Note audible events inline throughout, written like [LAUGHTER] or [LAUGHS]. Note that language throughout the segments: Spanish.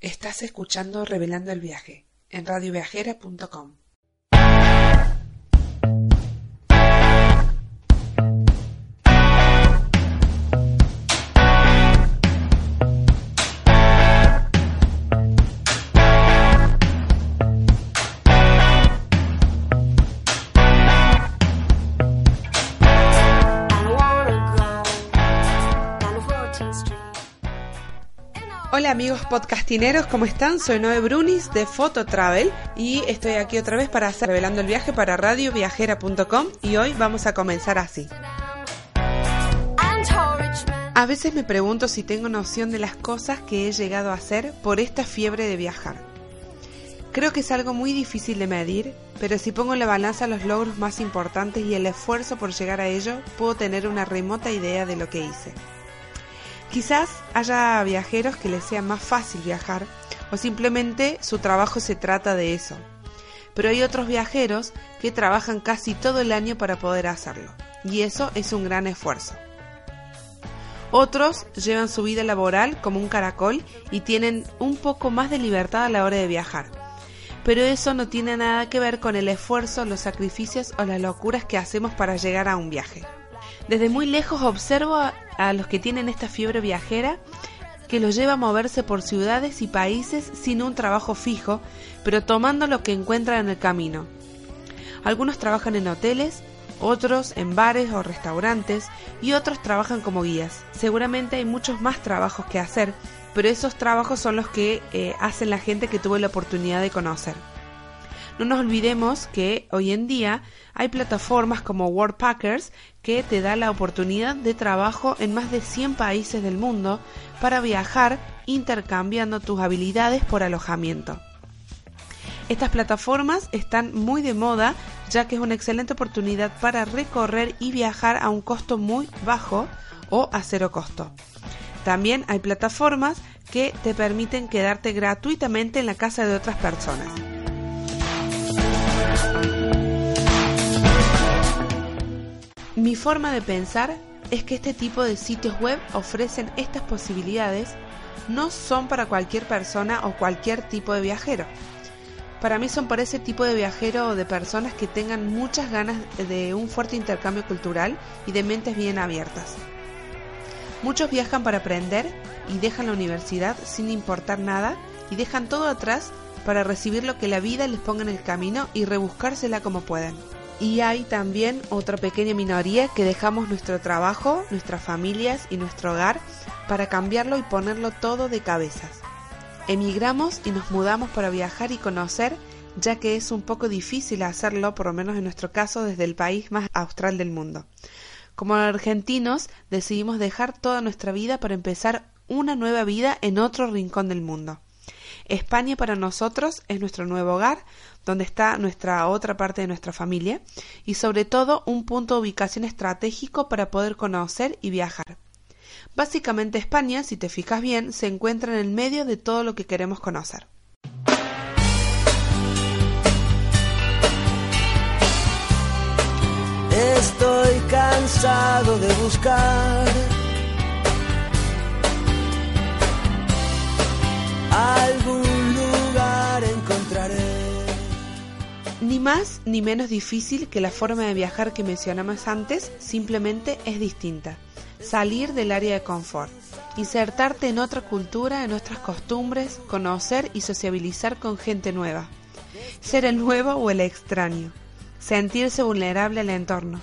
Estás escuchando Revelando el Viaje en radioviajera.com. amigos podcastineros, ¿cómo están? Soy Noé Brunis de Photo Travel y estoy aquí otra vez para hacer revelando el viaje para radioviajera.com y hoy vamos a comenzar así. A veces me pregunto si tengo noción de las cosas que he llegado a hacer por esta fiebre de viajar. Creo que es algo muy difícil de medir, pero si pongo en la balanza los logros más importantes y el esfuerzo por llegar a ello, puedo tener una remota idea de lo que hice. Quizás haya viajeros que les sea más fácil viajar o simplemente su trabajo se trata de eso. Pero hay otros viajeros que trabajan casi todo el año para poder hacerlo y eso es un gran esfuerzo. Otros llevan su vida laboral como un caracol y tienen un poco más de libertad a la hora de viajar. Pero eso no tiene nada que ver con el esfuerzo, los sacrificios o las locuras que hacemos para llegar a un viaje. Desde muy lejos observo a, los que tienen esta fiebre viajera que los lleva a moverse por ciudades y países sin un trabajo fijo, pero tomando lo que encuentran en el camino. Algunos trabajan en hoteles, otros en bares o restaurantes y otros trabajan como guías. Seguramente hay muchos más trabajos que hacer, pero esos trabajos son los que eh, hacen la gente que tuvo la oportunidad de conocer. No nos olvidemos que hoy en día hay plataformas como Worldpackers que te da la oportunidad de trabajo en más de 100 países del mundo para viajar intercambiando tus habilidades por alojamiento. Estas plataformas están muy de moda ya que es una excelente oportunidad para recorrer y viajar a un costo muy bajo o a cero costo. También hay plataformas que te permiten quedarte gratuitamente en la casa de otras personas. Mi forma de pensar es que este tipo de sitios web ofrecen estas posibilidades no son para cualquier persona o cualquier tipo de viajero. Para mí son para ese tipo de viajero o de personas que tengan muchas ganas de un fuerte intercambio cultural y de mentes bien abiertas. Muchos viajan para aprender y dejan la universidad sin importar nada y dejan todo atrás para recibir lo que la vida les ponga en el camino y rebuscársela como puedan y hay también otra pequeña minoría que dejamos nuestro trabajo, nuestras familias y nuestro hogar para cambiarlo y ponerlo todo de cabezas. Emigramos y nos mudamos para viajar y conocer, ya que es un poco difícil hacerlo, por lo menos en nuestro caso, desde el país más austral del mundo. Como argentinos, decidimos dejar toda nuestra vida para empezar una nueva vida en otro rincón del mundo. España para nosotros es nuestro nuevo hogar, donde está nuestra otra parte de nuestra familia y sobre todo un punto de ubicación estratégico para poder conocer y viajar. Básicamente España, si te fijas bien, se encuentra en el medio de todo lo que queremos conocer. Estoy cansado de buscar Ni más ni menos difícil que la forma de viajar que mencionamos antes, simplemente es distinta. Salir del área de confort, insertarte en otra cultura, en otras costumbres, conocer y sociabilizar con gente nueva. Ser el nuevo o el extraño. Sentirse vulnerable al entorno.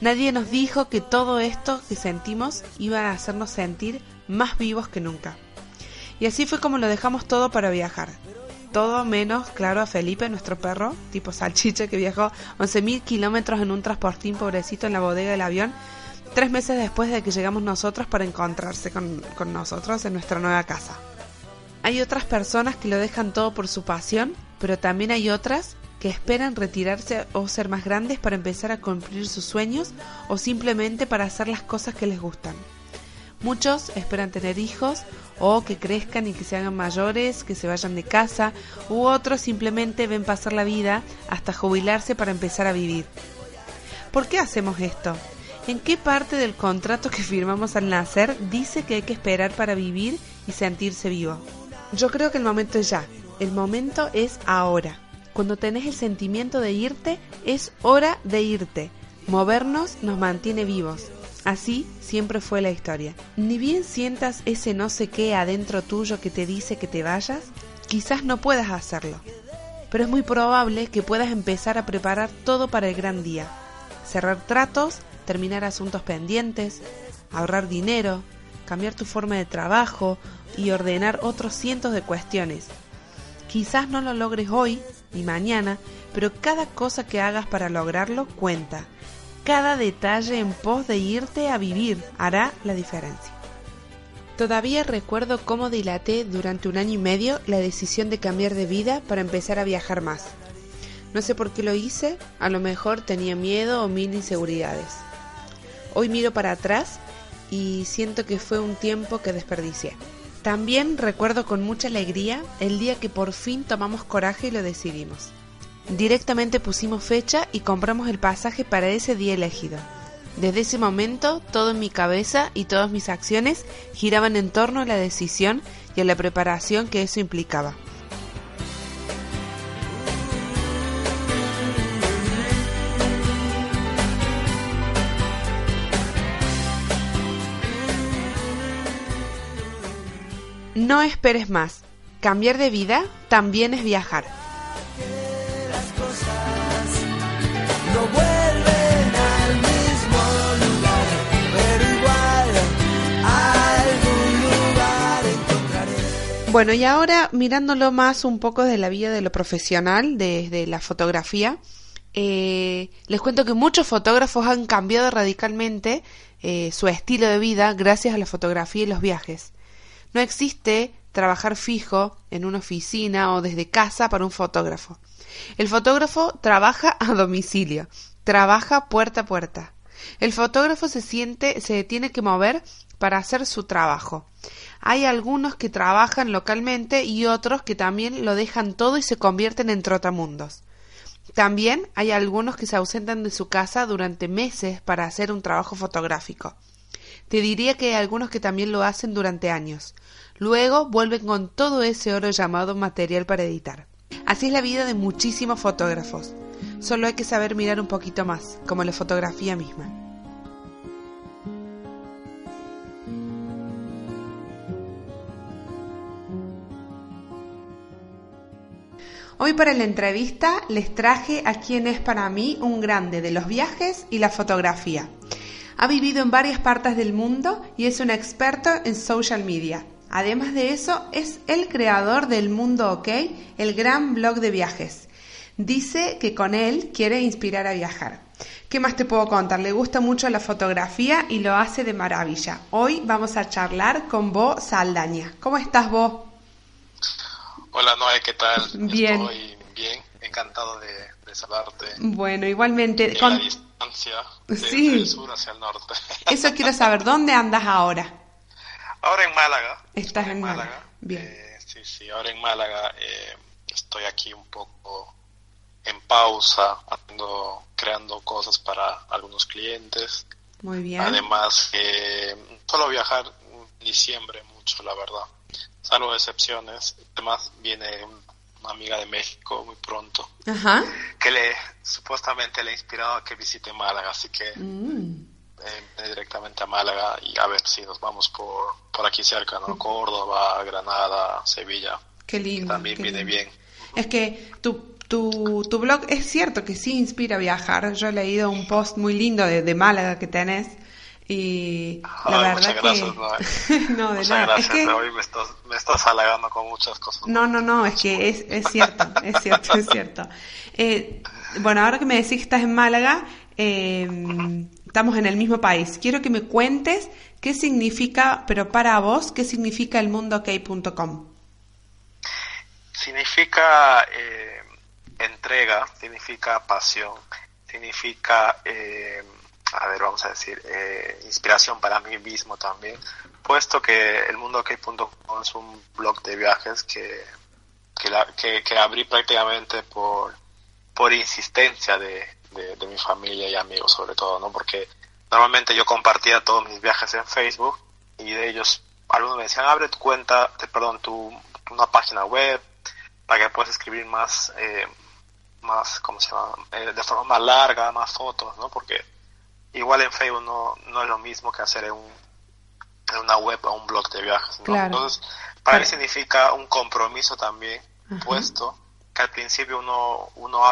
Nadie nos dijo que todo esto que sentimos iba a hacernos sentir más vivos que nunca. Y así fue como lo dejamos todo para viajar. Todo menos, claro, a Felipe, nuestro perro, tipo salchicha, que viajó 11.000 kilómetros en un transportín pobrecito en la bodega del avión, tres meses después de que llegamos nosotros para encontrarse con, con nosotros en nuestra nueva casa. Hay otras personas que lo dejan todo por su pasión, pero también hay otras que esperan retirarse o ser más grandes para empezar a cumplir sus sueños o simplemente para hacer las cosas que les gustan. Muchos esperan tener hijos o que crezcan y que se hagan mayores, que se vayan de casa, u otros simplemente ven pasar la vida hasta jubilarse para empezar a vivir. ¿Por qué hacemos esto? ¿En qué parte del contrato que firmamos al nacer dice que hay que esperar para vivir y sentirse vivo? Yo creo que el momento es ya, el momento es ahora. Cuando tenés el sentimiento de irte, es hora de irte. Movernos nos mantiene vivos. Así siempre fue la historia. Ni bien sientas ese no sé qué adentro tuyo que te dice que te vayas, quizás no puedas hacerlo. Pero es muy probable que puedas empezar a preparar todo para el gran día. Cerrar tratos, terminar asuntos pendientes, ahorrar dinero, cambiar tu forma de trabajo y ordenar otros cientos de cuestiones. Quizás no lo logres hoy ni mañana, pero cada cosa que hagas para lograrlo cuenta cada detalle en pos de irte a vivir hará la diferencia. Todavía recuerdo cómo dilaté durante un año y medio la decisión de cambiar de vida para empezar a viajar más. No sé por qué lo hice, a lo mejor tenía miedo o mil inseguridades. Hoy miro para atrás y siento que fue un tiempo que desperdicié. También recuerdo con mucha alegría el día que por fin tomamos coraje y lo decidimos. Directamente pusimos fecha y compramos el pasaje para ese día elegido. Desde ese momento, todo en mi cabeza y todas mis acciones giraban en torno a la decisión y a la preparación que eso implicaba. No esperes más. Cambiar de vida también es viajar. Bueno, y ahora mirándolo más un poco desde la vida de lo profesional, desde la fotografía, eh, les cuento que muchos fotógrafos han cambiado radicalmente eh, su estilo de vida gracias a la fotografía y los viajes. No existe trabajar fijo en una oficina o desde casa para un fotógrafo. El fotógrafo trabaja a domicilio, trabaja puerta a puerta. El fotógrafo se siente, se tiene que mover para hacer su trabajo. Hay algunos que trabajan localmente y otros que también lo dejan todo y se convierten en trotamundos. También hay algunos que se ausentan de su casa durante meses para hacer un trabajo fotográfico. Te diría que hay algunos que también lo hacen durante años. Luego vuelven con todo ese oro llamado material para editar. Así es la vida de muchísimos fotógrafos. Solo hay que saber mirar un poquito más, como la fotografía misma. Hoy para la entrevista les traje a quien es para mí un grande de los viajes y la fotografía. Ha vivido en varias partes del mundo y es un experto en social media. Además de eso, es el creador del Mundo OK, el gran blog de viajes. Dice que con él quiere inspirar a viajar. ¿Qué más te puedo contar? Le gusta mucho la fotografía y lo hace de maravilla. Hoy vamos a charlar con Bo Saldaña. ¿Cómo estás, Bo? Hola Noé, ¿qué tal? Bien. Estoy bien, encantado de, de saludarte. Bueno, igualmente. En con- la distancia de- Sí. del sur hacia el norte. [LAUGHS] Eso quiero saber, ¿dónde andas ahora? ahora en Málaga. Estás en Málaga, bien. Eh, sí, sí, ahora en Málaga eh, estoy aquí un poco en pausa, haciendo, creando cosas para algunos clientes. Muy bien. Además, eh, solo viajar en diciembre mucho, la verdad. Salvo excepciones. Además, viene una amiga de México muy pronto, Ajá. que le supuestamente le ha inspirado a que visite Málaga, así que Mm, eh, viene directamente a Málaga y a ver si nos vamos por, por aquí cerca, ¿no? Córdoba, Granada, Sevilla. qué que lindo. también qué viene lindo. bien. Es que tu, tu, tu blog es cierto que sí inspira a viajar. Yo he leído un post muy lindo de, de Málaga que tenés y la Ay, verdad muchas que... gracias, [LAUGHS] no, de Muchas nada. gracias, Es que... hoy me estás, me estás halagando con muchas cosas. No, no, no, es que es, es cierto, es cierto, es cierto. Eh, bueno, ahora que me decís que estás en Málaga, eh, estamos en el mismo país. Quiero que me cuentes qué significa, pero para vos, qué significa el mundook.com. significa eh, entrega, significa pasión, significa, eh, a ver, vamos a decir, eh, inspiración para mí mismo también, puesto que el mundo OK.com es un blog de viajes que, que, que, abrí prácticamente por, por insistencia de, de, mi familia y amigos sobre todo, ¿no? Porque normalmente yo compartía todos mis viajes en Facebook y de ellos algunos me decían, abre tu cuenta, perdón, tu, una página web para que puedas escribir más, eh, más, ¿cómo se llama? Eh, de forma más larga, más fotos, ¿no? Porque igual en Facebook no, no es lo mismo que hacer en, un, en una web o un blog de viajes, ¿no? Entonces, para mí significa un compromiso también, puesto que al principio uno, uno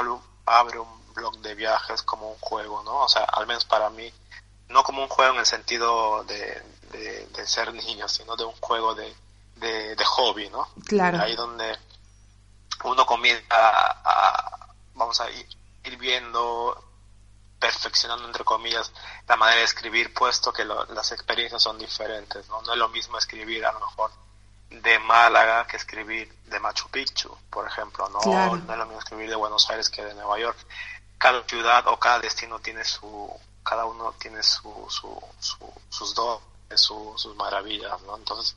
abre un blog de viajes como un juego, ¿no? O sea, al menos para mí, no como un juego en el sentido de, de, ser niño, sino de un juego de, de, hobby, ¿no? Claro. Ahí donde uno comienza a, vamos a ir, viendo, perfeccionando entre comillas la manera de escribir, puesto que las experiencias son diferentes, ¿no? No es lo mismo escribir a lo mejor de Málaga que escribir de Machu Picchu, por ejemplo, ¿no? No es lo mismo escribir de Buenos Aires que de Nueva York. Cada ciudad o cada destino tiene su, cada uno tiene su, su, sus dos, sus maravillas, ¿no? Entonces,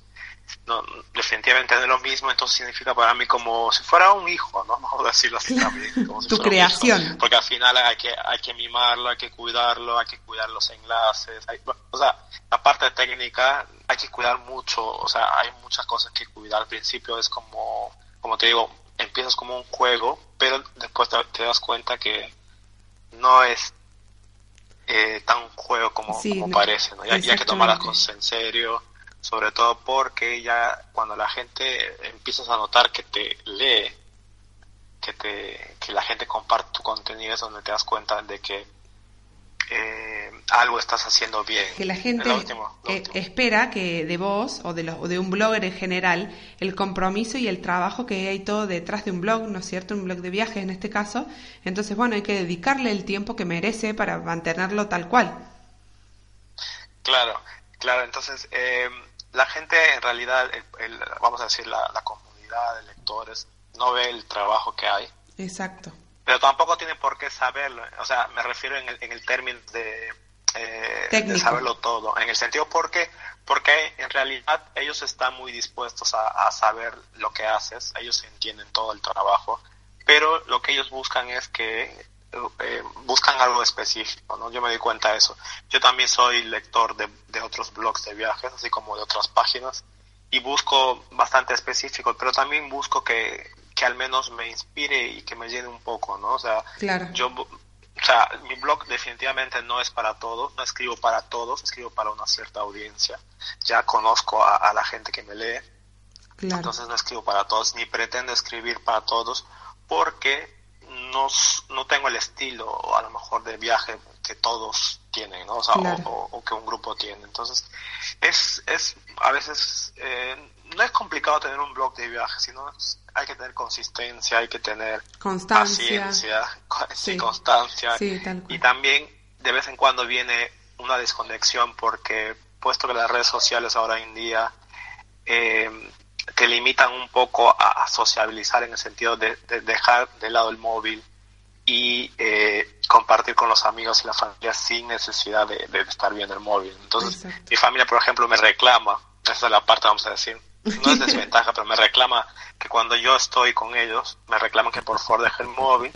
no, definitivamente no es lo mismo, entonces significa para mí como si fuera un hijo, ¿no? [LAUGHS] Vamos a decirlo así [LAUGHS] también. Como tu creación. porque al final hay que, hay que mimarlo, hay que cuidarlo, hay que cuidar los enlaces, o sea, la parte técnica hay que cuidar mucho, o sea, hay muchas cosas que cuidar. Al principio es como, como te digo, empiezas como un juego, pero después te, das cuenta que no es eh, tan juego como, parece, ¿no? Ya, ya que tomar las cosas en serio sobre todo porque ya cuando la gente empiezas a notar que te lee, que, te, que la gente comparte tu contenido, es donde te das cuenta de que eh, algo estás haciendo bien. Que la gente eh, espera que de vos o de, de un blogger en general el compromiso y el trabajo que hay todo detrás de un blog, ¿no es cierto? Un blog de viajes en este caso. Entonces, bueno, hay que dedicarle el tiempo que merece para mantenerlo tal cual. Claro, claro. Entonces, eh, la gente en realidad, vamos a decir, la, comunidad de lectores no ve el trabajo que hay. Exacto. Pero tampoco tiene por qué saberlo. O sea, me refiero en el, en el término de, eh, saberlo todo. En el sentido porque, porque en realidad ellos están muy dispuestos a, saber lo que haces. Ellos entienden todo el trabajo. Pero lo que ellos buscan es que eh, buscan algo específico, ¿no? Yo me di cuenta de eso. Yo también soy lector de, de, otros blogs de viajes, así como de otras páginas, y busco bastante específico, pero también busco que, que al menos me inspire y que me llene un poco, ¿no? O sea, yo, o sea, mi blog definitivamente no es para todos, no escribo para todos, escribo para una cierta audiencia. Ya conozco a, la gente que me lee, entonces no escribo para todos, ni pretendo escribir para todos, porque no, no tengo el estilo a lo mejor de viaje que todos tienen, ¿no? O, que un grupo tiene. Entonces, es, es a veces, eh, no es complicado tener un blog de viaje, sino hay que tener consistencia, hay que tener paciencia, sí. constancia. y también de vez en cuando viene una desconexión porque puesto que las redes sociales ahora en día eh, te limitan un poco a, sociabilizar en el sentido de, dejar de lado el móvil y eh, compartir con los amigos y la familia sin necesidad de, estar viendo el móvil. Entonces, mi familia, por ejemplo, me reclama, esa es la parte, vamos a decir, no es desventaja, pero me reclama que cuando yo estoy con ellos, me reclaman que por favor deje el móvil.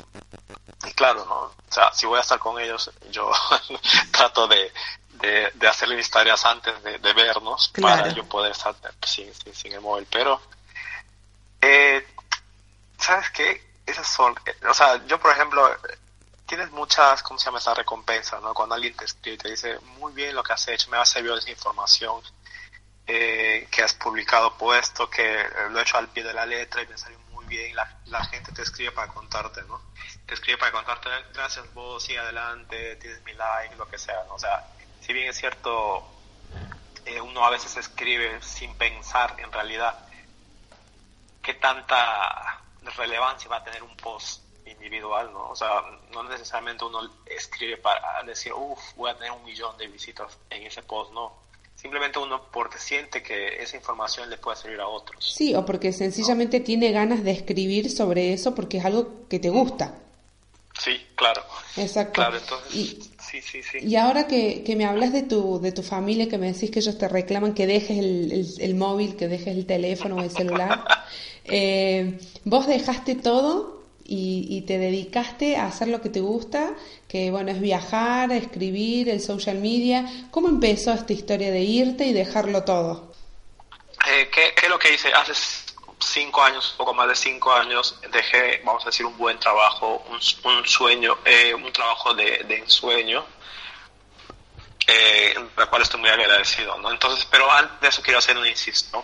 Y claro, ¿no? O sea, si voy a estar con ellos, yo [LAUGHS] trato de, de, de hacer mis tareas antes de, vernos para yo poder estar sin, sin, el móvil. Pero, eh, ¿sabes qué? Esas son, o sea, yo por ejemplo, tienes muchas, ¿cómo se llama esa recompensa? ¿no? Cuando alguien te escribe y te dice, muy bien lo que has hecho, me ha servido esa información eh, que has publicado, puesto, que lo he hecho al pie de la letra y me salió muy bien. La, la gente te escribe para contarte, ¿no? Te escribe para contarte, gracias vos, sigue adelante, tienes mi like, lo que sea, ¿no? O sea, si bien es cierto, eh, uno a veces escribe sin pensar en realidad qué tanta relevancia va a tener un post individual, ¿no? O sea, no necesariamente uno escribe para decir, uff, voy a tener un millón de visitas en ese post, no. simplemente uno porque siente que esa información le puede servir a otros. Sí, o porque sencillamente tiene ganas de escribir sobre eso porque es algo que te gusta. Sí, claro. Exacto. Claro, entonces, y, sí, sí, sí. Y ahora que, que, me hablas de tu, de tu familia, que me decís que ellos te reclaman que dejes el, el, móvil, que dejes el teléfono o el celular, [LAUGHS] eh, vos dejaste todo y, y, te dedicaste a hacer lo que te gusta, que bueno, es viajar, escribir, el social media. ¿Cómo empezó esta historia de irte y dejarlo todo? Eh, ¿qué, ¿Qué es lo que hice? Hace cinco años, poco más de cinco años, dejé, vamos a decir, un buen trabajo, un, un sueño, eh, un trabajo de, de ensueño, eh, la cual estoy muy agradecido, ¿no? Entonces, pero antes de eso quiero hacer un insisto,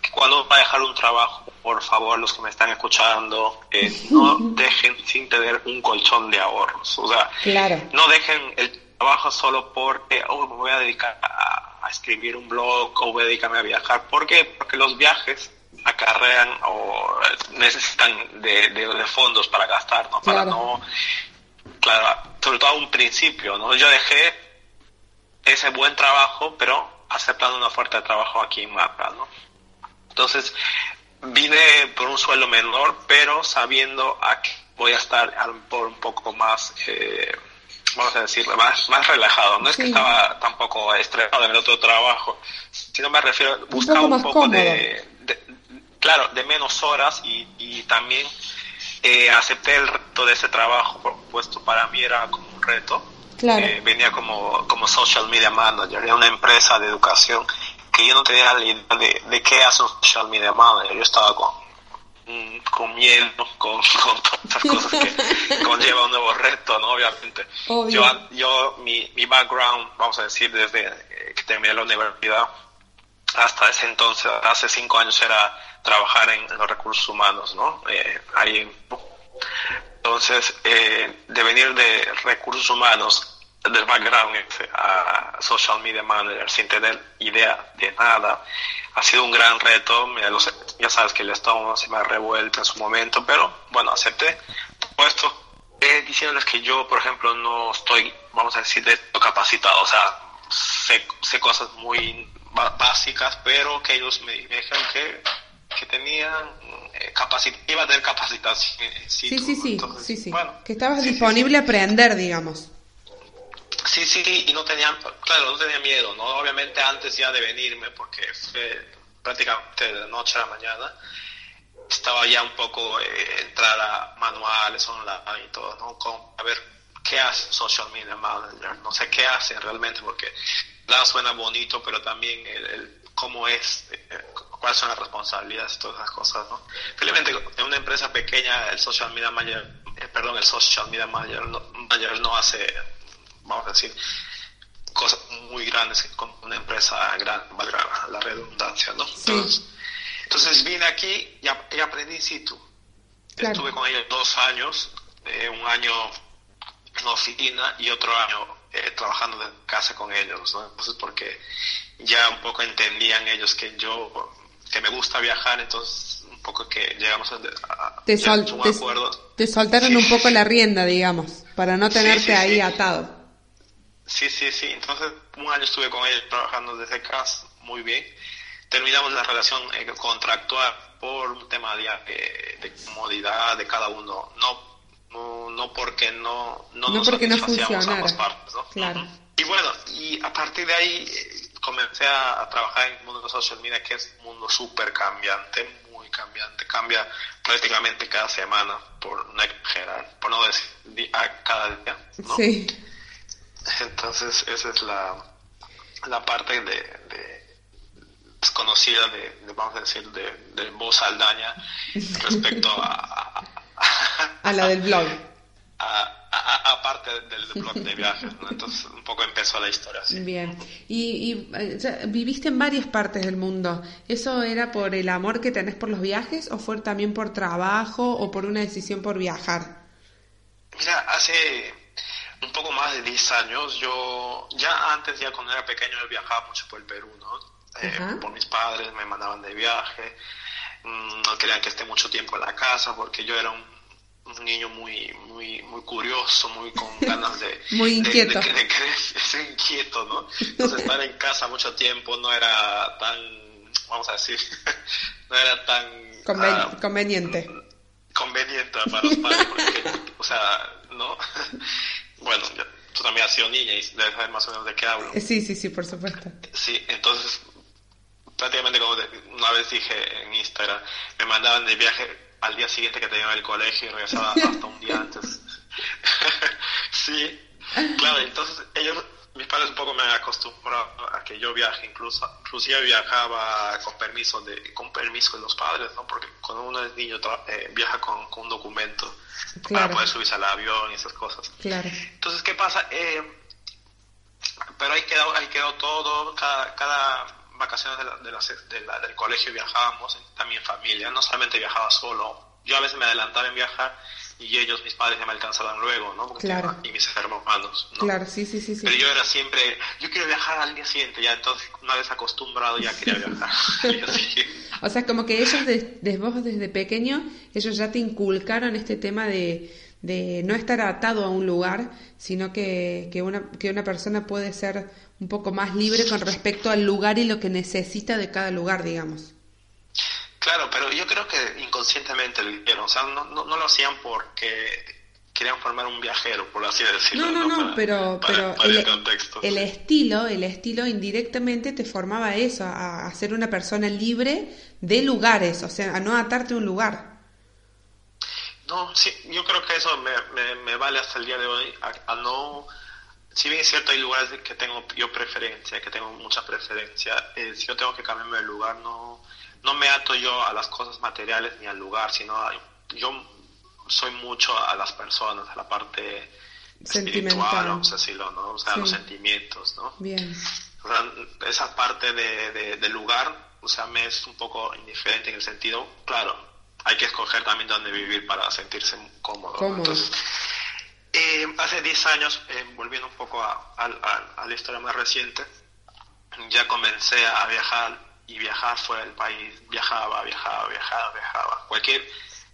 que cuando va a dejar un trabajo, por favor, los que me están escuchando, eh, no [LAUGHS] dejen sin tener un colchón de ahorros, o sea, no dejen el trabajo solo porque, oh, me voy a dedicar a, a escribir un blog o voy a dedicarme a viajar, ¿por qué? Porque los viajes acarrean o necesitan de, de, fondos para gastar, ¿no? Para no, claro, sobre todo a un principio, ¿no? Yo dejé ese buen trabajo, pero aceptando una oferta de trabajo aquí en Mapa, ¿no? Entonces, vine por un sueldo menor, pero sabiendo a que voy a estar por un poco más, eh, vamos a decir, más, más relajado. No es que estaba tampoco estresado en el otro trabajo, sino me refiero, buscar un poco, de, claro, de menos horas y, y también eh, acepté el reto de ese trabajo, por supuesto, para mí era como un reto. Claro. Eh, venía como, como social media manager, era una empresa de educación que yo no tenía la idea de, de qué hace un social media manager. Yo estaba con, mm, con miedo, con, [LAUGHS] con todas esas cosas que [LAUGHS] conlleva un nuevo reto, ¿no? Obviamente. Yo, yo mi, mi background, vamos a decir, desde que terminé la universidad hasta ese entonces, hace cinco años, era trabajar en, los recursos humanos, ¿no? Eh, ahí, entonces, eh, de venir de recursos humanos, del background a social media manager sin tener idea de nada, ha sido un gran reto. ya sabes que el estómago se me ha revuelto en su momento, pero bueno, acepté todo esto. Eh, diciéndoles que yo, por ejemplo, no estoy, vamos a decir, de capacitado, o sea, sé, sé cosas muy básicas, pero que ellos me dijeron que que tenían eh, iba a tener capacitación. Sí, sí, sí, sí, sí. que estabas disponible a aprender, digamos. Sí, sí, y no tenía, claro, no tenía miedo, ¿no? Obviamente antes ya de venirme, porque fue prácticamente de noche a la mañana, estaba ya un poco eh, entrar a manuales online y todo, ¿no? Con, a ver qué hace Social Media Manager, no sé qué hacen realmente, porque nada suena bonito, pero también el, cómo es, eh, cuáles son las responsabilidades, todas esas cosas, ¿no? Felizmente en una empresa pequeña el social media manager, eh, perdón, el social media manager no, no hace, vamos a decir, cosas muy grandes como una empresa grande, valga la redundancia, ¿no? Entonces, entonces vine aquí y, aprendí situ. Estuve con ellos dos años, eh, un año en oficina y otro año trabajando de casa con ellos, ¿no? Entonces, porque ya un poco entendían ellos que yo, que me gusta viajar, entonces un poco que llegamos a, te un acuerdo. Te soltaron un poco la rienda, digamos, para no tenerte ahí atado. Sí, sí, sí. Entonces un año estuve con ellos trabajando desde casa, muy bien. Terminamos la relación eh, contractual por un tema de, de, comodidad de cada uno, no no, no porque no no, no porque no funcionara. Partes, ¿no? Claro. Y bueno, y a partir de ahí comencé a, trabajar en el mundo de social media, que es un mundo súper cambiante, muy cambiante, cambia prácticamente cada semana, por no exagerar, por no decir cada día. Sí. Entonces, esa es la, la parte de, desconocida de, vamos a decir, de, de voz aldaña [LAUGHS] respecto a, a, la del blog. A, aparte del blog de viajes, entonces un poco empezó la historia así. Bien, y, eh, viviste en varias partes del mundo, ¿eso era por el amor que tenés por los viajes o fue también por trabajo o por una decisión por viajar? Mira, hace un poco más de 10 años, yo ya antes, ya cuando era pequeño, yo viajaba mucho por el Perú, ¿no? Eh, por mis padres me mandaban de viaje, no querían que esté mucho tiempo en la casa porque yo era un un niño muy muy muy curioso, muy con [LAUGHS] ganas de... muy inquieto. De, de, [LAUGHS] inquieto, ¿no? Entonces estar en casa mucho tiempo no era tan, vamos a decir, [LAUGHS] no era tan... Ah, conveniente. Conveniente para los padres, porque, o sea, ¿no? bueno, tú también has sido niña y debes saber más o menos de qué hablo. Sí, sí, sí, por supuesto. Sí, entonces prácticamente como una vez dije en Instagram, me mandaban de viaje al día siguiente que tenía el colegio y regresaba [LAUGHS] hasta un día antes. [LAUGHS] sí, claro, entonces ellos, mis padres un poco me acostumbraron a que yo viaje, incluso, inclusive viajaba con permiso de, con permiso de los padres, ¿no? Porque cuando uno es niño eh, viaja con, un documento para poder subirse al avión y esas cosas. Claro. Entonces, ¿qué pasa? Eh, pero ahí quedó, ahí quedó todo, cada, cada vacaciones de la, del colegio viajábamos, también familia, no solamente viajaba solo, yo a veces me adelantaba en viajar y ellos, mis padres, ya me alcanzaban luego, ¿no? claro. Y mis hermanos, ¿no? Claro, sí, sí, sí, Pero yo era siempre, yo quiero viajar al día siguiente, ya entonces una vez acostumbrado ya quería viajar. [LAUGHS] o sea, como que ellos, desde vos desde pequeño, ellos ya te inculcaron este tema de, de no estar atado a un lugar, sino que, que, una, que una persona puede ser un poco más libre con respecto al lugar y lo que necesita de cada lugar, digamos. Claro, pero yo creo que inconscientemente lo hicieron, o sea, no, no, lo hacían porque querían formar un viajero, por así decirlo. No, no, no, pero, pero el, estilo, el estilo indirectamente te formaba eso, a, ser una persona libre de lugares, o sea, a no atarte a un lugar. No, sí, yo creo que eso me, me, vale hasta el día de hoy, a no si bien es cierto, hay lugares que tengo yo preferencia, que tengo mucha preferencia, eh, si yo tengo que cambiarme de lugar, no, no me ato yo a las cosas materiales ni al lugar, sino yo soy mucho a las personas, a la parte espiritual, vamos a decirlo, ¿no? O sea, los sentimientos, ¿no? Bien. O sea, esa parte de, de, lugar, o sea, me es un poco indiferente en el sentido, claro, hay que escoger también dónde vivir para sentirse cómodo. Entonces, eh, hace 10 años, eh, volviendo un poco a, la historia más reciente, ya comencé a viajar y viajar fuera del país, viajaba, viajaba, viajaba, viajaba. Cualquier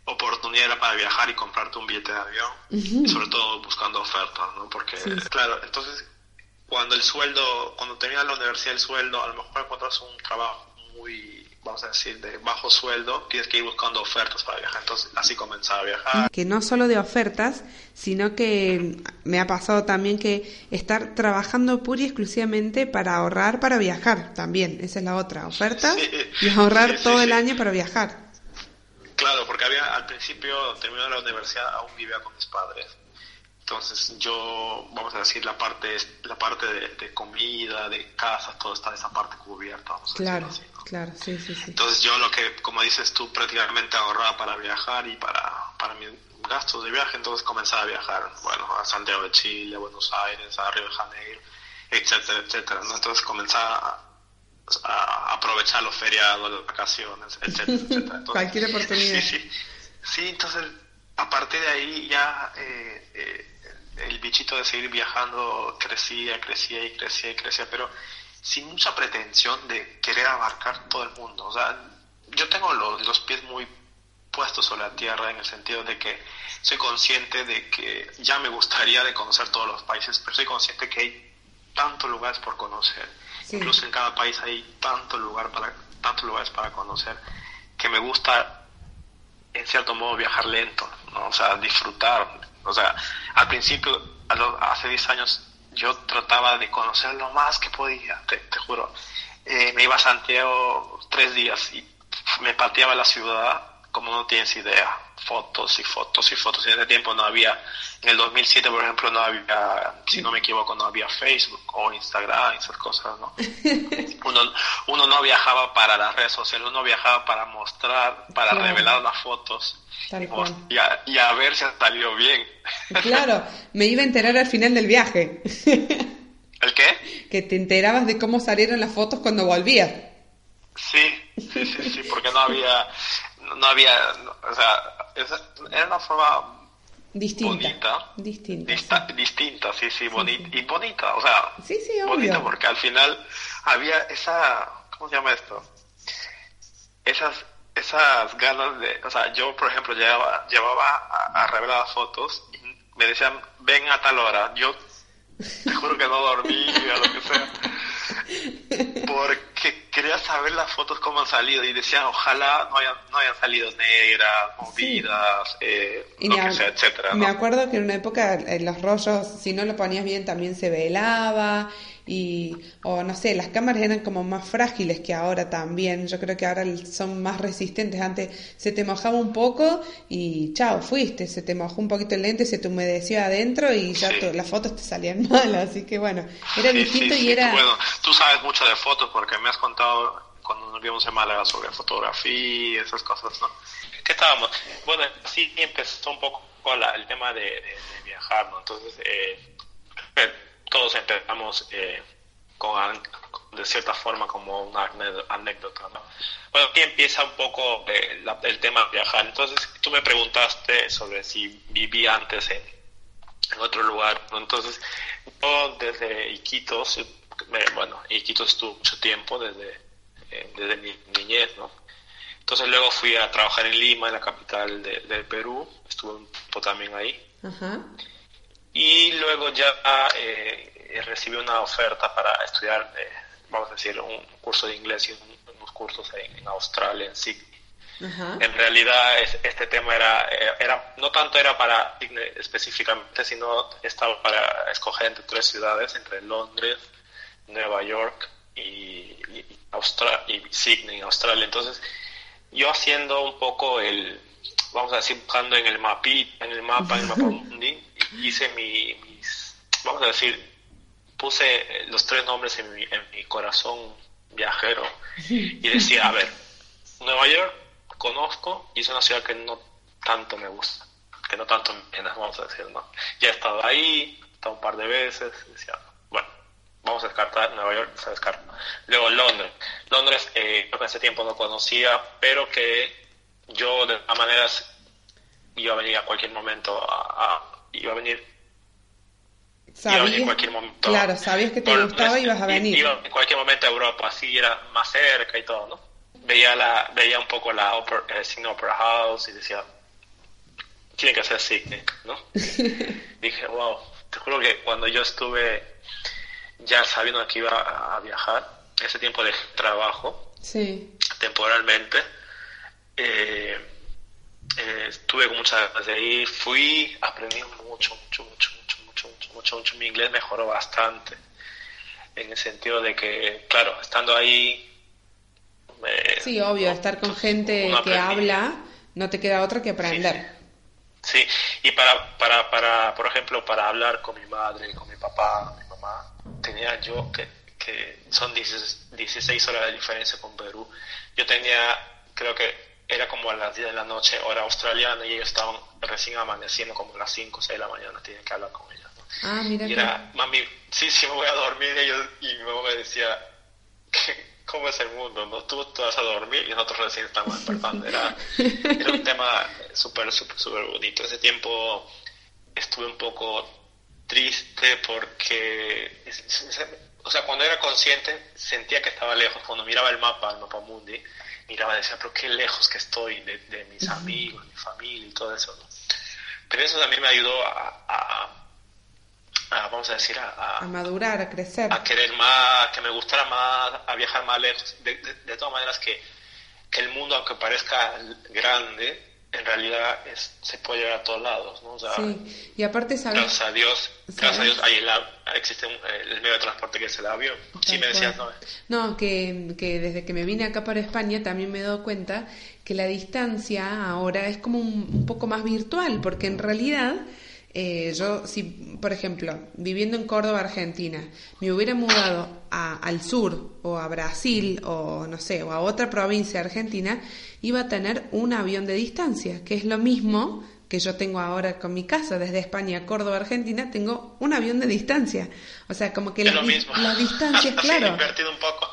oportunidad era para viajar y comprarte un billete de avión, sobre todo buscando ofertas, ¿no? Porque, claro, entonces, cuando el sueldo, cuando terminas la universidad el sueldo, a lo mejor encuentras un trabajo muy vamos a decir, de bajo sueldo, tienes que ir buscando ofertas para viajar. Entonces, así comenzaba a viajar. Que no solo de ofertas, sino que me ha pasado también que estar trabajando pura y exclusivamente para ahorrar para viajar también. Esa es la otra, oferta y ahorrar todo el año para viajar. Claro, porque había al principio, terminando la universidad, aún vivía con mis padres. Entonces yo, vamos a decir, la parte la parte de, comida, de casa, todo está esa parte cubierta. claro, claro, sí, sí, sí. Entonces yo lo que, como dices tú, prácticamente ahorraba para viajar y para, para mis gastos de viaje, entonces comenzaba a viajar, bueno, a Santiago de Chile, a Buenos Aires, a Río de Janeiro, etcétera, etcétera. ¿no? Entonces comenzaba a, aprovechar los feriados, las vacaciones, etcétera, [LAUGHS] etcétera. Cualquier oportunidad. Sí, sí, sí, entonces a partir de ahí ya... Eh, eh, el bichito de seguir viajando crecía, crecía y crecía y crecía, pero sin mucha pretensión de querer abarcar todo el mundo. O sea, yo tengo los, los pies muy puestos sobre la tierra en el sentido de que soy consciente de que ya me gustaría de conocer todos los países, pero soy consciente que hay tantos lugares por conocer. Incluso en cada país hay tanto lugar para, tantos lugares para conocer que me gusta en cierto modo viajar lento, ¿no? o sea, disfrutar, o sea, al principio, hace 10 años, yo trataba de conocer lo más que podía, te, juro. Eh, me iba a Santiago tres días y me pateaba la ciudad como no tienes idea. Fotos y fotos y fotos. En ese tiempo no había, en el 2007 por ejemplo no había, si no me equivoco, no había Facebook o Instagram, esas cosas, ¿no? [LAUGHS] Uno, uno no viajaba para las redes sociales, uno viajaba para mostrar, para revelar las fotos y, a, ver si ha salido bien. [LAUGHS] Claro, me iba a enterar al final del viaje. [LAUGHS] ¿El qué? Que te enterabas de cómo salieron las fotos cuando volvías. Sí, sí, sí, sí, porque no había, no había, o sea, era una forma distinta, bonita, distinta, sí. distinta, sí, sí, bonita y bonita, o sea, sí, sí, bonita porque al final había esa, ¿cómo se llama esto? Esas esas ganas de, o sea, yo por ejemplo llevaba, llevaba a, a revelar fotos y me decían, ven a tal hora. Yo te juro que no dormía, lo que sea. Porque quería saber las fotos cómo han salido y decían, ojalá no hayan, no hayan salido negras, movidas, eh, lo que sea, etcétera. Me acuerdo que en una época en los rollos, si no lo ponías bien, también se velaba y o no sé, las cámaras eran como más frágiles que ahora también. Yo creo que ahora son más resistentes. Antes se te mojaba un poco y chao, fuiste. Se te mojó un poquito el lente, se te humedeció adentro y ya las fotos te salían [LAUGHS] mal. Así que bueno, era distinto y era. Bueno, tú sabes mucho de fotos porque me has contado cuando nos vimos en Málaga sobre fotografía y esas cosas, ¿no? ¿Qué estábamos? Bueno, sí empezó un poco con el tema de, viajar, ¿no? Entonces, eh, todos empezamos eh, con, de cierta forma como una anécdota. ¿no? Bueno, aquí empieza un poco eh, el tema de viajar. Entonces, tú me preguntaste sobre si viví antes en, otro lugar. Entonces, yo desde Iquitos, bueno, Iquitos estuvo mucho tiempo desde, eh, desde mi niñez, ¿no? Entonces luego fui a trabajar en Lima, en la capital de, Perú, estuve un tiempo también ahí. Y luego ya eh, recibí una oferta para estudiar, eh, vamos a decir, un curso de inglés y unos cursos en, Australia, en Sydney. En realidad este tema era, eh, era, no tanto era para Sydney específicamente, sino estaba para escoger entre tres ciudades, entre Londres, Nueva York y, y, y Sydney, Australia. Entonces yo haciendo un poco el, vamos a decir, buscando en el mapi, en el mapa, en el mapa [LAUGHS] mundi, hice mi, mis, vamos a decir, puse los tres nombres en mi, en mi corazón viajero y decía, a ver, Nueva York conozco y es una ciudad que no tanto me gusta, que no tanto vamos a decir, ¿no? Ya he estado ahí, he estado un par de veces, decía, bueno, vamos a descartar Nueva York, se descarta. Luego Londres. Londres, eh, en ese tiempo no conocía, pero que yo de todas maneras iba a venir a cualquier momento a, iba a venir. Iba a venir en cualquier momento. Claro sabías que te gustaba y ibas a venir. iba en cualquier momento a Europa así era más cerca y todo no veía la veía un poco la opera, eh, Sydney Opera House y decía tiene que ser Sydney no [LAUGHS] dije wow te juro que cuando yo estuve ya sabiendo que iba a viajar ese tiempo de trabajo sí. temporalmente eh, eh, estuve con muchas ganas de ir, fui, aprendí mucho, mucho, mucho, mucho, mucho, mucho, mucho, mucho. Mi inglés mejoró bastante, en el sentido de que, claro, estando ahí... Sí, obvio, estar con gente que habla, no te queda otra que aprender. Sí. Sí, y para, para, para, por ejemplo, para hablar con mi madre, con mi papá, mi mamá, tenía yo que, que son 16, 16 horas de diferencia con Perú. Yo tenía, creo que era como a las 10 de la noche, hora australiana, y ellos estaban recién amaneciendo como a las 5 o 6 de la mañana, tienen que hablar con ellos. Ah, mira. Y era, mami, sí, sí me voy a dormir, y, y mi mamá me decía, ¿cómo es el mundo? ¿no? Tú te vas a dormir y nosotros recién estamos despertando. Era, era un tema súper, súper, súper bonito. Ese tiempo estuve un poco triste porque, o sea, cuando era consciente sentía que estaba lejos. Cuando miraba el mapa, el mapa mundi, miraba y decía, pero qué lejos que estoy de, mis amigos, mi familia y todo eso, ¿no? Pero eso también me ayudó a, vamos a decir, a, a, madurar, a crecer. A querer más, que me gustara más, a viajar más lejos. De, de todas maneras que, que el mundo, aunque parezca grande, en realidad es, se puede llegar a todos lados, ¿no? sí, y aparte sabes... Gracias a Dios, gracias a Dios hay existe el medio de transporte que es el avión. Sí, me decías, ¿no? No, que, que desde que me vine acá para España también me he dado cuenta que la distancia ahora es como un poco más virtual, porque en realidad eh, yo, si, por ejemplo, viviendo en Córdoba, Argentina, me hubiera mudado al sur o a Brasil o no sé, o a otra provincia argentina, iba a tener un avión de distancia, que es lo mismo que yo tengo ahora con mi casa, desde España a Córdoba, Argentina, tengo un avión de distancia. O sea, como que las, las, distancias, [LAUGHS] claro.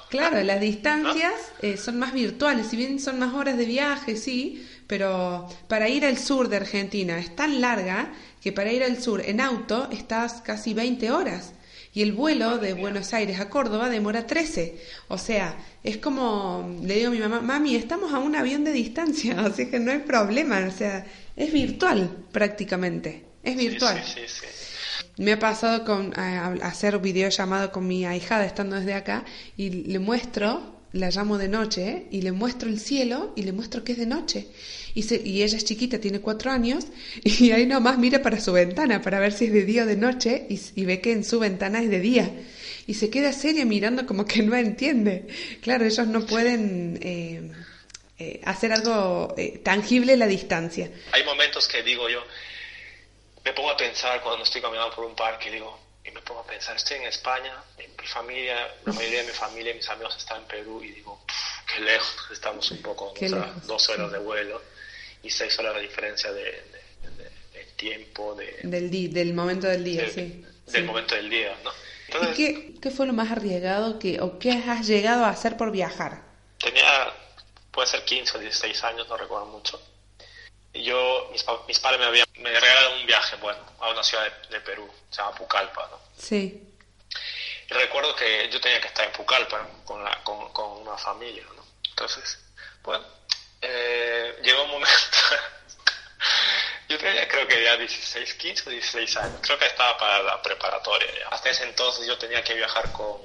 Claro, las distancias eh, son más virtuales, si bien son más horas de viaje, sí, pero para ir al sur de Argentina es tan larga que para ir al sur en auto estás casi 20 horas. Y el vuelo de Buenos Aires a Córdoba demora 13. O sea, es como, le digo a mi mamá, mami, estamos a un avión de distancia, [LAUGHS] así que no hay problema. O sea, es virtual prácticamente. Es virtual. Sí, sí, me ha pasado con hacer videollamado con mi ahijada estando desde acá y le muestro la llamo de noche y le muestro el cielo y le muestro que es de noche. Y, y ella es chiquita, tiene cuatro años, [LAUGHS] y ahí nomás mira para su ventana para ver si es de día o de noche y, ve que en su ventana es de día. Y se queda seria mirando como que no entiende. Claro, ellos no pueden eh, eh, hacer algo eh, tangible la distancia. Hay momentos que digo yo, me pongo a pensar cuando estoy caminando por un parque, digo, y me pongo a pensar, estoy en España, mi familia, la mayoría de mi familia y mis amigos están en Perú y digo, qué lejos, estamos un poco, dos horas de vuelo y seis horas de diferencia de, tiempo. De, del, del momento del día, sí. Del momento del día, ¿no? ¿Y qué, qué, fue lo más arriesgado que, o qué has llegado a hacer por viajar? Tenía, puede ser 15 o 16 años, no recuerdo mucho. Y yo, mis, mis padres me habían me regalaron un viaje, bueno, a una ciudad de, Perú, se llama Pucallpa, ¿no? Sí. Y recuerdo que yo tenía que estar en Pucallpa con, la, con, con una familia, ¿no? Entonces, bueno, eh, llegó un momento, [LAUGHS] yo tenía creo que ya 16, 15 o 16 años, creo que estaba para la preparatoria ya. Hasta ese entonces yo tenía que viajar con,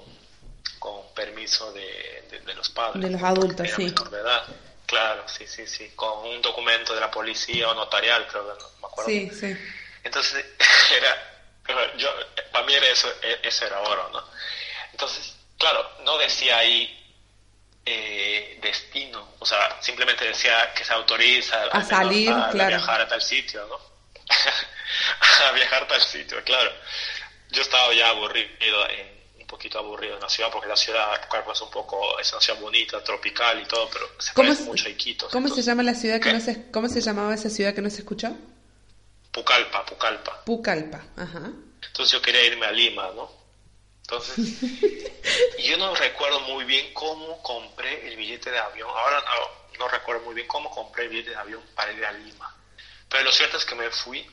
con permiso de, de, los padres. De los adultos, sí. Claro, sí, sí, sí, con un documento de la policía o notarial, creo que no me acuerdo. Sí, sí. Entonces, [LAUGHS] era, yo, para mí era eso, e, eso era oro, ¿no? Entonces, claro, no decía ahí eh, destino, o sea, simplemente decía que se autoriza a salir, a, claro. viajar a tal sitio, ¿no? [LAUGHS] a viajar a tal sitio, claro. Yo estaba ya aburrido en poquito aburrido en la ciudad porque la ciudad es un poco es una ciudad bonita tropical y todo pero se ¿Cómo parece mucho a Iquitos ¿cómo se llama la ciudad que no se cómo se llamaba esa ciudad que no se escuchó Pucallpa Pucallpa. Pucallpa ajá. Entonces yo quería irme a Lima no entonces [LAUGHS] yo no recuerdo muy bien cómo compré el billete de avión. Ahora no, no recuerdo muy bien cómo compré el billete de avión para ir a Lima. Pero lo cierto es que me fui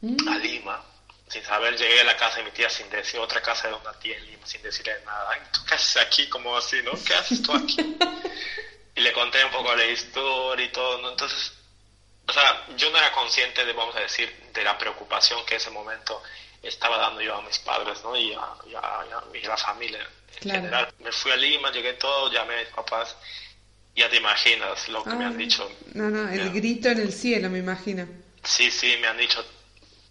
mm. a Lima sin saber, llegué a la casa de mi tía sin decir, otra casa de una tía en Lima, sin decirle nada. Ay, ¿tú qué haces aquí? Como así, ¿no? ¿Qué haces tú aquí? [LAUGHS] y le conté un poco la historia y todo, ¿no? Entonces, o sea, yo no era consciente de, vamos a decir, de la preocupación que ese momento estaba dando yo a mis padres, ¿no? Y a, la familia en general. Me fui a Lima, llegué todo, llamé a mis papás. Ya te imaginas lo que me han dicho. No, no, el grito en el cielo, me imagino. Sí, sí, me han dicho,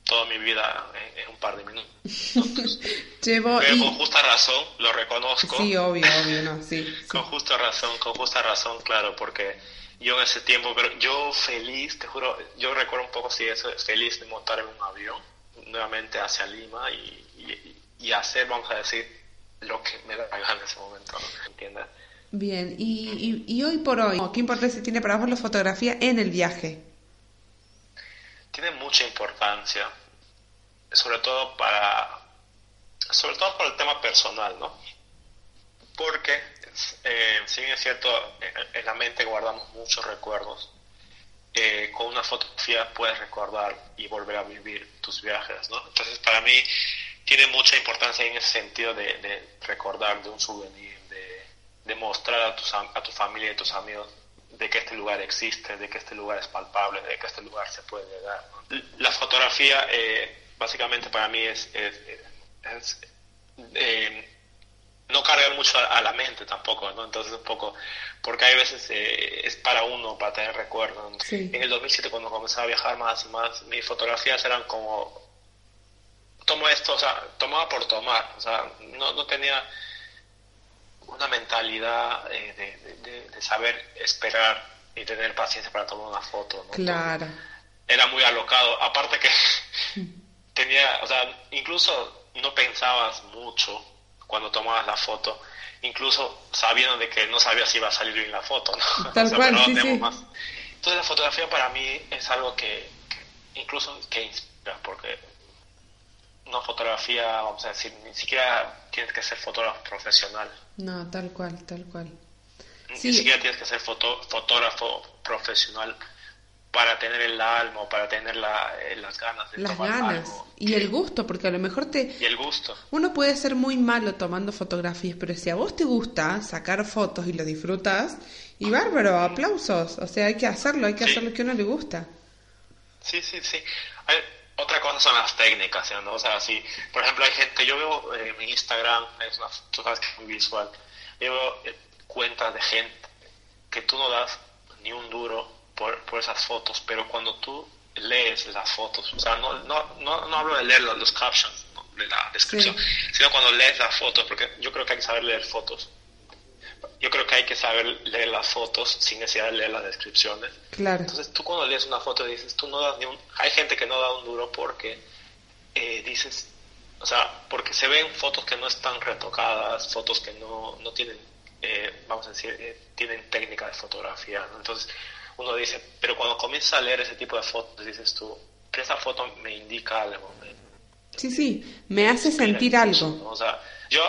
toda mi vida en, un par de minutos. [LAUGHS] Llevo Pero con justa razón, lo reconozco. Sí, obvio, obvio, no, [LAUGHS] sí. con justa razón, con justa razón, claro, porque yo en ese tiempo, pero yo feliz, te juro, yo recuerdo un poco si eso, feliz de montar en un avión nuevamente hacia Lima y, y, hacer, vamos a decir, lo que me da gana en ese momento, ¿entiendes? Bien, y, y, y hoy por hoy, ¿qué importancia tiene para vos la fotografía en el viaje? Tiene mucha importancia, sobre todo para, sobre todo por el tema personal, ¿no? Porque, eh, si bien es cierto, en, la mente guardamos muchos recuerdos, eh, con una fotografía puedes recordar y volver a vivir tus viajes, ¿no? Entonces, para mí, tiene mucha importancia en ese sentido de, recordar de un souvenir, de, de mostrar a, tus, a tu familia y a tus amigos de que este lugar existe, de que este lugar es palpable, de que este lugar se puede llegar. La fotografía eh, básicamente para mí es, eh, no cargar mucho a, la mente tampoco, ¿no? Entonces un poco, porque hay veces eh, es para uno, para tener recuerdos. En el 2007 cuando comencé a viajar más y más, mis fotografías eran como, tomo esto, o sea, tomaba por tomar, o sea, no, no tenía una mentalidad eh, de, saber esperar y tener paciencia para tomar una foto. ¿no? Claro. Era muy alocado. Aparte que [LAUGHS] tenía, o sea, incluso no pensabas mucho cuando tomabas la foto, incluso sabiendo de que no sabías si iba a salir bien la foto. ¿no? Tal [LAUGHS] cual, Entonces la fotografía para mí es algo que, que incluso que inspira, porque una fotografía, vamos a decir, ni siquiera tienes que ser fotógrafo profesional. No, tal cual, tal cual. Ni siquiera tienes que ser foto, fotógrafo profesional para tener el alma o para tener eh, las ganas de las ganas y el gusto porque a lo mejor te y el gusto. Uno puede ser muy malo tomando fotografías pero si a vos te gusta sacar fotos y lo disfrutas y bárbaro aplausos. O sea hay que hacerlo hay que hacer lo que a uno le gusta. Sí sí sí otra cosa son las técnicas ¿no? o sea si por ejemplo hay gente yo veo en eh, Instagram es una, tú sabes que es muy visual yo veo eh, cuentas de gente que tú no das ni un duro por, por esas fotos, pero cuando tú lees las fotos, o sea, no, no, no, no hablo de leer los, captions de la descripción, sino cuando lees las fotos, porque yo creo que hay que saber leer fotos. Yo creo que hay que saber leer las fotos sin necesidad de leer las descripciones. Claro. Entonces tú cuando lees una foto dices, tú no das ni un... Hay gente que no da un duro porque eh, dices, o sea, porque se ven fotos que no están retocadas, fotos que no, no tienen, eh, vamos a decir, eh, tienen técnica de fotografía. Entonces uno dice, pero cuando comienza a leer ese tipo de fotos, dices tú, esa foto me indica algo. sí, sí, me hace sentir algo. O sea, yo,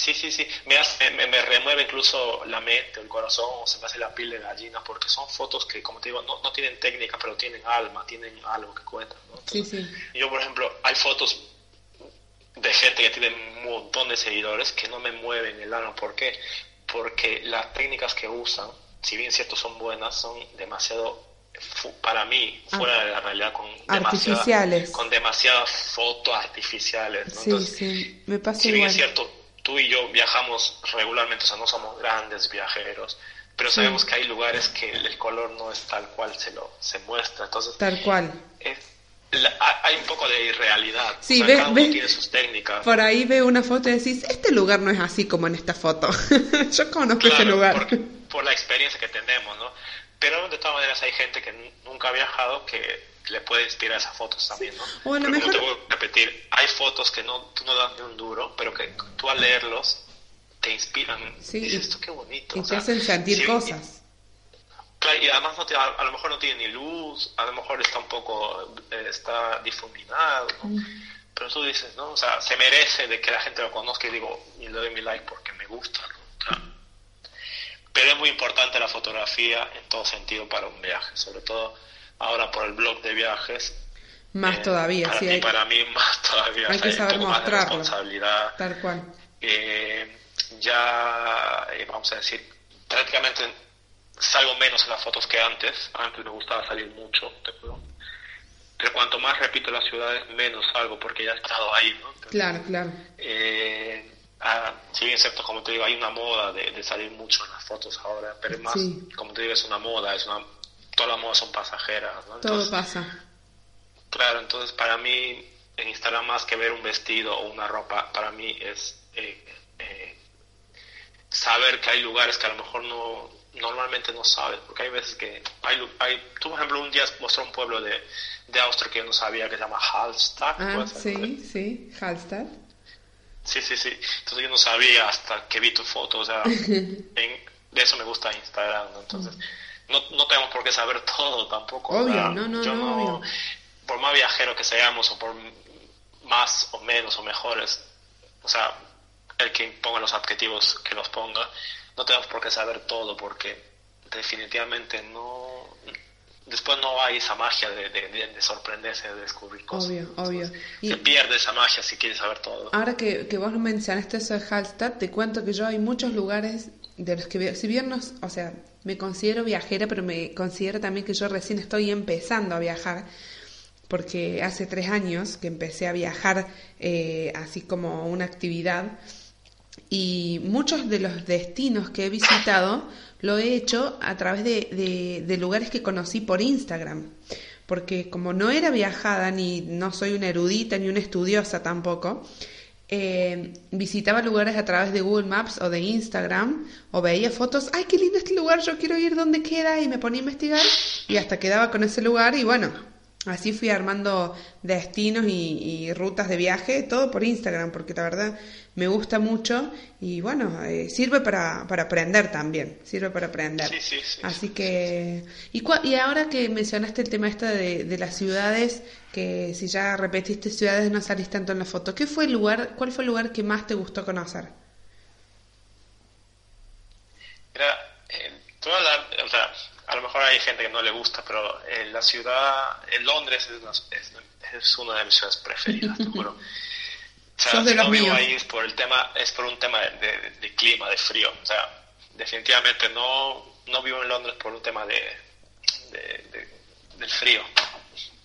sí, sí, sí, me, hace, me, remueve incluso la mente, el corazón, o se me hace la piel de gallina, porque son fotos que, como te digo, no, no tienen técnica, pero tienen alma, tienen algo que cuentan. sí, sí. Yo, por ejemplo, hay fotos de gente que tiene un montón de seguidores que no me mueven el alma. ¿Por qué? Porque las técnicas que usan si bien cierto son buenas, son demasiado, para mí, fuera de la realidad, con artificiales. con demasiadas fotos artificiales. Sí, sí, me pasa Si bien es cierto, tú y yo viajamos regularmente, o sea, no somos grandes viajeros, pero sabemos que hay lugares que el color no es tal cual se lo se muestra. Entonces, tal cual. hay un poco de irrealidad. Sí, o sea, cada uno tiene sus técnicas. Por ahí ve una foto y decís, este lugar no es así como en esta foto. [LAUGHS] yo conozco ese lugar por la experiencia que tenemos, ¿no? Pero de todas maneras hay gente que nunca ha viajado que le puede inspirar esas fotos también, ¿no? O a lo mejor... te voy a repetir, hay fotos que no, tú no das ni un duro, pero que tú al leerlos te inspiran. Sí, dices, esto qué bonito. Y te hacen sentir cosas. claro, y además no a, lo mejor no tiene ni luz, a lo mejor está un poco, eh, está difuminado, ¿no? Mm. Pero tú dices, ¿no? O sea, se merece de que la gente lo conozca y digo, y le doy mi like porque me gusta, ¿no? pero es muy importante la fotografía en todo sentido para un viaje, sobre todo ahora por el blog de viajes. Más eh, todavía, para sí. Hay, para mí más todavía. Hay que saber mostrarlo. responsabilidad. Tal cual. Eh, ya, eh, vamos a decir, prácticamente salgo menos en las fotos que antes. Antes me gustaba salir mucho, Pero cuanto más repito las ciudades, menos salgo porque ya he estado ahí, ¿no? claro, claro. Eh, Ah, si bien cierto, como te digo, hay una moda de, salir mucho en las fotos ahora, pero más, como te digo, es una moda, es una, todas las modas son pasajeras. ¿no? Todo pasa. Claro, entonces para mí en Instagram más que ver un vestido o una ropa, para mí es eh, eh, saber que hay lugares que a lo mejor no normalmente no sabes, porque hay veces que hay, hay tú por ejemplo un día mostró un pueblo de, de Austria que yo no sabía que se llama Hallstatt. Ah, sí, sí, Hallstatt. Sí, sí, sí. Entonces yo no sabía hasta que vi tu foto, o sea, [LAUGHS] de eso me gusta Instagram, Entonces, no, no tenemos por qué saber [LAUGHS] todo tampoco. Obvio, no, no, no, Por más viajero que seamos o por más o menos o mejores, o sea, el que ponga los adjetivos que los ponga, no tenemos por qué saber todo porque definitivamente no después no hay esa magia de, de, sorprenderse, de descubrir cosas. Obvio, obvio. Y se pierde esa magia si quieres saber todo. Ahora que, que vos mencionaste eso de Hallstatt, te cuento que yo hay muchos lugares de los que, si bien no, o sea, me considero viajera, pero me considero también que yo recién estoy empezando a viajar, porque hace tres años que empecé a viajar eh, así como una actividad, y muchos de los destinos que he visitado lo he hecho a través de, de, lugares que conocí por Instagram, porque como no era viajada, ni no soy una erudita, ni una estudiosa tampoco, eh, visitaba lugares a través de Google Maps o de Instagram o veía fotos, ay, qué lindo este lugar, yo quiero ir donde queda y me ponía a investigar y hasta quedaba con ese lugar y bueno, Así fui armando destinos y, rutas de viaje, todo por Instagram, porque la verdad me gusta mucho y bueno, eh, sirve para, para aprender también, sirve para aprender. Sí, sí, sí, Así que, y, y ahora que mencionaste el tema esta de, de, las ciudades, que si ya repetiste ciudades no salís tanto en la foto, ¿qué fue el lugar, cuál fue el lugar que más te gustó conocer? Era, eh, o sea, a lo mejor hay gente que no le gusta, pero eh, la ciudad, en Londres es, es, una de mis ciudades preferidas, te juro. [LAUGHS] O sea, si no vivo ahí es por el tema, es por un tema de, clima, de frío. O sea, definitivamente no, no vivo en Londres por un tema de, del frío.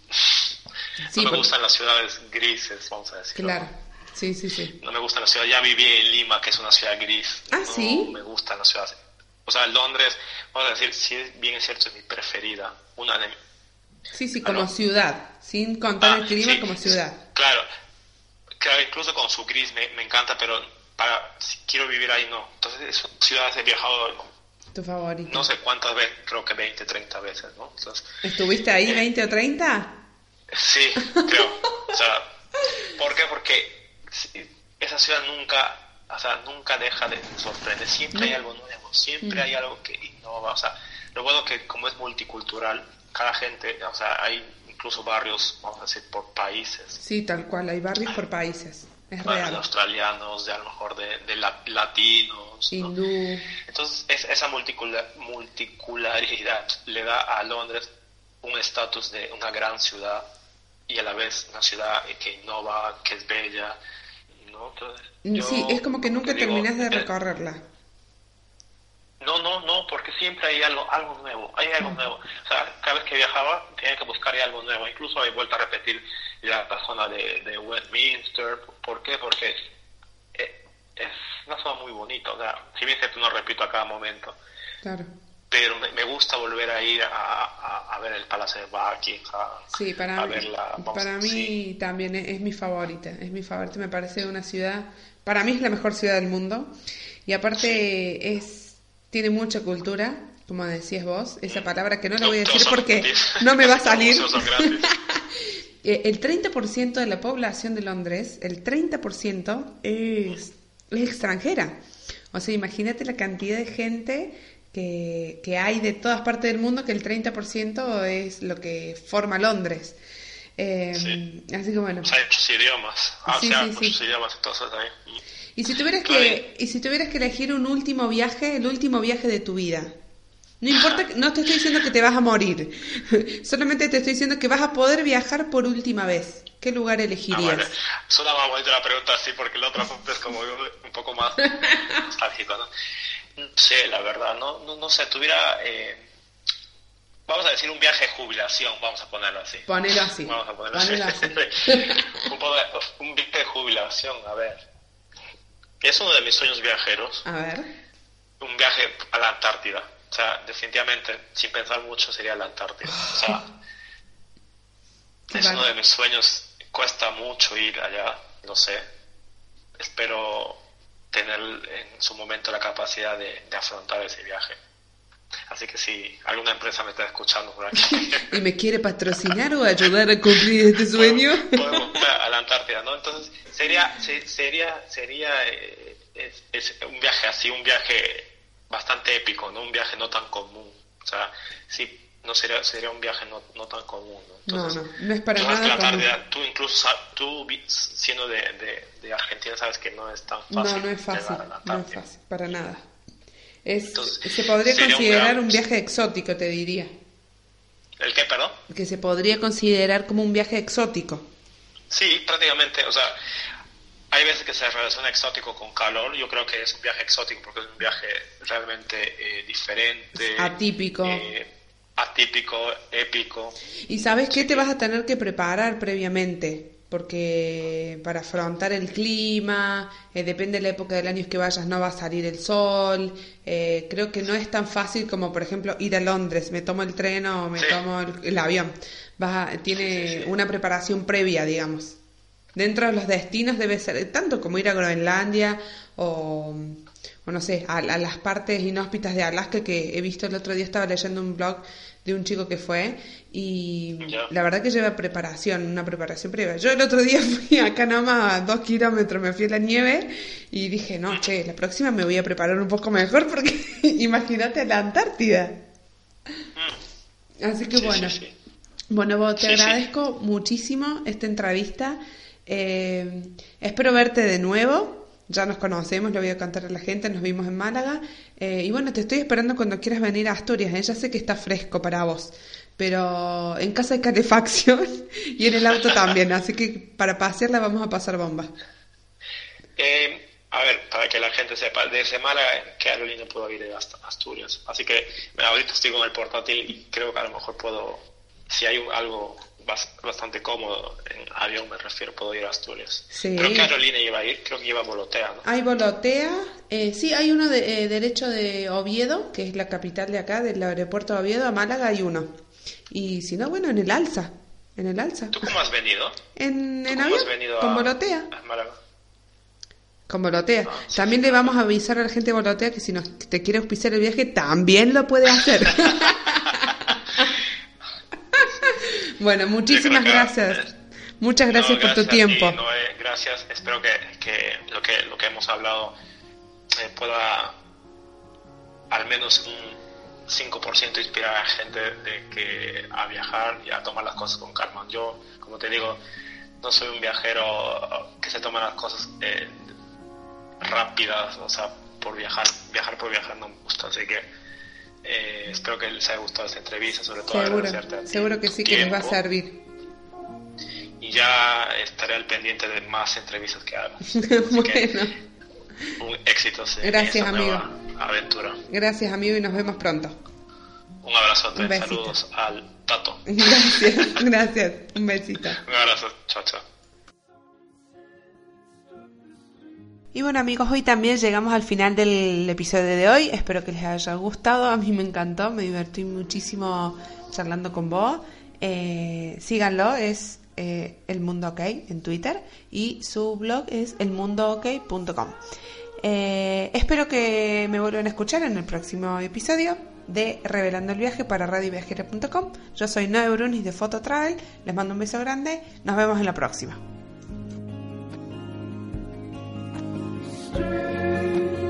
[LAUGHS] no me gustan las ciudades grises, vamos a decir. Claro. Sí, sí, sí. No me gusta la ciudad. Ya viví en Lima, que es una ciudad gris. Ah, no sí. me gustan las ciudades. O sea, Londres, vamos a decir, si bien es cierto, es mi preferida. Una de Sí, sí, como ciudad. Sin contar el ah, clima, como ciudad. Claro. Claro, incluso con su gris me, me encanta, pero para si quiero vivir ahí no. Entonces, son ciudades he viajado tu favorito. No sé cuántas veces, creo que 20, 30 veces, ¿no? ¿Estuviste ahí 20 o 30? Sí, creo. [LAUGHS] o sea, ¿por qué? Porque esa ciudad nunca, o sea, nunca deja de sorprender, siempre hay algo nuevo, siempre hay algo que innova, o sea, lo bueno que como es multicultural, cada gente, o sea, hay incluso barrios, vamos a decir, por países. Sí, tal cual, hay barrios por países. Es real. De australianos, de a lo mejor de, de latinos. Hindú. Entonces, esa multicularidad le da a Londres un estatus de una gran ciudad y a la vez una ciudad que innova, que es bella, sí, es como que nunca terminas de recorrerla. No, no, no, porque siempre hay algo, algo nuevo, hay algo mm. nuevo. O sea, cada vez que viajaba tenía que buscar algo nuevo. Incluso he vuelto a repetir la, zona de, Westminster. ¿Por qué? Porque es, eh, es, una zona muy bonita. O sea, si bien cierto, no repito a cada momento. Claro pero me, gusta volver a ir a, ver el Palacio de Buckingham. Sí, para, mí, para mí también es, mi favorita, es mi favorita, me parece una ciudad, para mí es la mejor ciudad del mundo y aparte es tiene mucha cultura, como decías vos, esa palabra que no la voy a decir porque [LAUGHS] no me va a salir. [LAUGHS] Eh, el 30% de la población de Londres, el 30% es, es extranjera. O sea, imagínate la cantidad de gente que, hay de todas partes del mundo, que el 30% es lo que forma Londres. Eh, así que bueno. hay muchos idiomas. Ah, sí, sí, muchos idiomas entonces ahí. Y si tuvieras que, y si tuvieras que elegir un último viaje, el último viaje de tu vida. No importa, no te estoy diciendo que te vas a morir. [LAUGHS] Solamente te estoy diciendo que vas a poder viajar por última vez. ¿Qué lugar elegirías? Ah, bueno, suena más bonita la pregunta así porque la otra es como un poco más [LAUGHS] nostálgico, ¿no? No sé, la verdad, no, no, no sé, tuviera, eh, vamos a decir, un viaje de jubilación, vamos a ponerlo así. Ponelo así. Vamos a ponerlo así. [LAUGHS] un, viaje de jubilación, a ver. Es uno de mis sueños viajeros. A ver. Un viaje a la Antártida. O sea, definitivamente, sin pensar mucho, sería la Antártida. O sea, es uno de mis sueños. Cuesta mucho ir allá, no sé. Espero tener en su momento la capacidad de, afrontar ese viaje. Así que si alguna empresa me está escuchando por aquí. [LAUGHS] ¿Y me quiere patrocinar o ayudar a cumplir este [LAUGHS] sueño? Podemos a la Antártida, ¿no? Entonces, sería, sería, sería eh, un viaje así, un viaje bastante épico, ¿no? Un viaje no tan común. O sea, sí no sería, sería un viaje no, no tan común. ¿no? no, no, no es para nada Tú incluso, tú siendo de, de, Argentina sabes que no es tan fácil. No, no es fácil, no es fácil, para nada. Es, se podría considerar un, viaje exótico, te diría. ¿El qué, perdón? Que se podría considerar como un viaje exótico. Sí, prácticamente, o sea, hay veces que se relaciona exótico con calor, yo creo que es un viaje exótico porque es un viaje realmente eh, diferente. Atípico. Eh, atípico, épico. ¿Y sabes qué te vas a tener que preparar previamente? Porque para afrontar el clima, eh, depende de la época del año que vayas, no va a salir el sol. Eh, creo que no es tan fácil como, por ejemplo, ir a Londres, me tomo el tren o me tomo el, avión. Vas tiene una preparación previa, digamos. Dentro de los destinos debe ser tanto como ir a Groenlandia o o no sé, a, las partes inhóspitas de Alaska que he visto el otro día, estaba leyendo un blog de un chico que fue y la verdad que lleva preparación, una preparación previa. Yo el otro día [LAUGHS] fui acá nomás a dos kilómetros, me fui a la nieve y dije, no, che, la próxima me voy a preparar un poco mejor [LAUGHS] porque imagínate la Antártida. Mm. Así que bueno. Bueno, te agradezco muchísimo esta entrevista. Eh, espero verte de nuevo ya nos conocemos, le voy a contar a la gente, nos vimos en Málaga. Eh, y bueno, te estoy esperando cuando quieras venir a Asturias, ¿eh? ya sé que está fresco para vos, pero en casa hay calefacción [LAUGHS] y en el auto también, así que para pasearla vamos a pasar bomba. Eh, a ver, para que la gente sepa, desde Málaga, que aerolínea puedo ir hasta Asturias? Así que ahorita estoy con el portátil y creo que a lo mejor puedo, si hay algo bastante cómodo en avión, me refiero, puedo ir a Asturias. Sí. ¿Pero qué aerolínea iba a ir? Creo que iba a Volotea, ¿no? Hay Volotea, eh, sí, hay uno de, eh, derecho de Oviedo, que es la capital de acá, del aeropuerto de Oviedo, a Málaga hay uno. Y si no, bueno, en el Alza, en el Alza. ¿Tú cómo has venido? En, en avión, con Volotea. A Málaga. Con Volotea. Ah, también le vamos a avisar a la gente de Volotea que si nos, te quiere auspiciar el viaje, también lo puede hacer. [LAUGHS] bueno, muchísimas gracias. Muchas gracias, por tu tiempo. gracias. Espero que, lo que lo que hemos hablado eh, pueda al menos un 5% inspirar a la gente de que a viajar y a tomar las cosas con calma. Yo, como te digo, no soy un viajero que se toma las cosas eh, rápidas, o sea, por viajar, viajar por viajar no me gusta, así que eh, espero que les haya gustado esta entrevista, sobre todo seguro, seguro que sí que les va a servir. Y ya estaré al pendiente de más entrevistas que haga. [LAUGHS] bueno. un éxito en Gracias, amigo. aventura. Gracias, amigo, y nos vemos pronto. Un abrazo, saludos al Tato. [LAUGHS] Gracias, [LAUGHS] gracias. Un besito. Un abrazo, chao, chao. Y bueno amigos, hoy también llegamos al final del episodio de hoy. Espero que les haya gustado. A mí me encantó, me divertí muchísimo charlando con vos. Eh, síganlo, es eh, El Mundo OK en Twitter y su blog es elmundook.com. Eh, espero que me vuelvan a escuchar en el próximo episodio de Revelando el Viaje para radioviajera.com. Yo soy Noé Brunis de Fototravel. Les mando un beso grande. Nos vemos en la próxima. strange.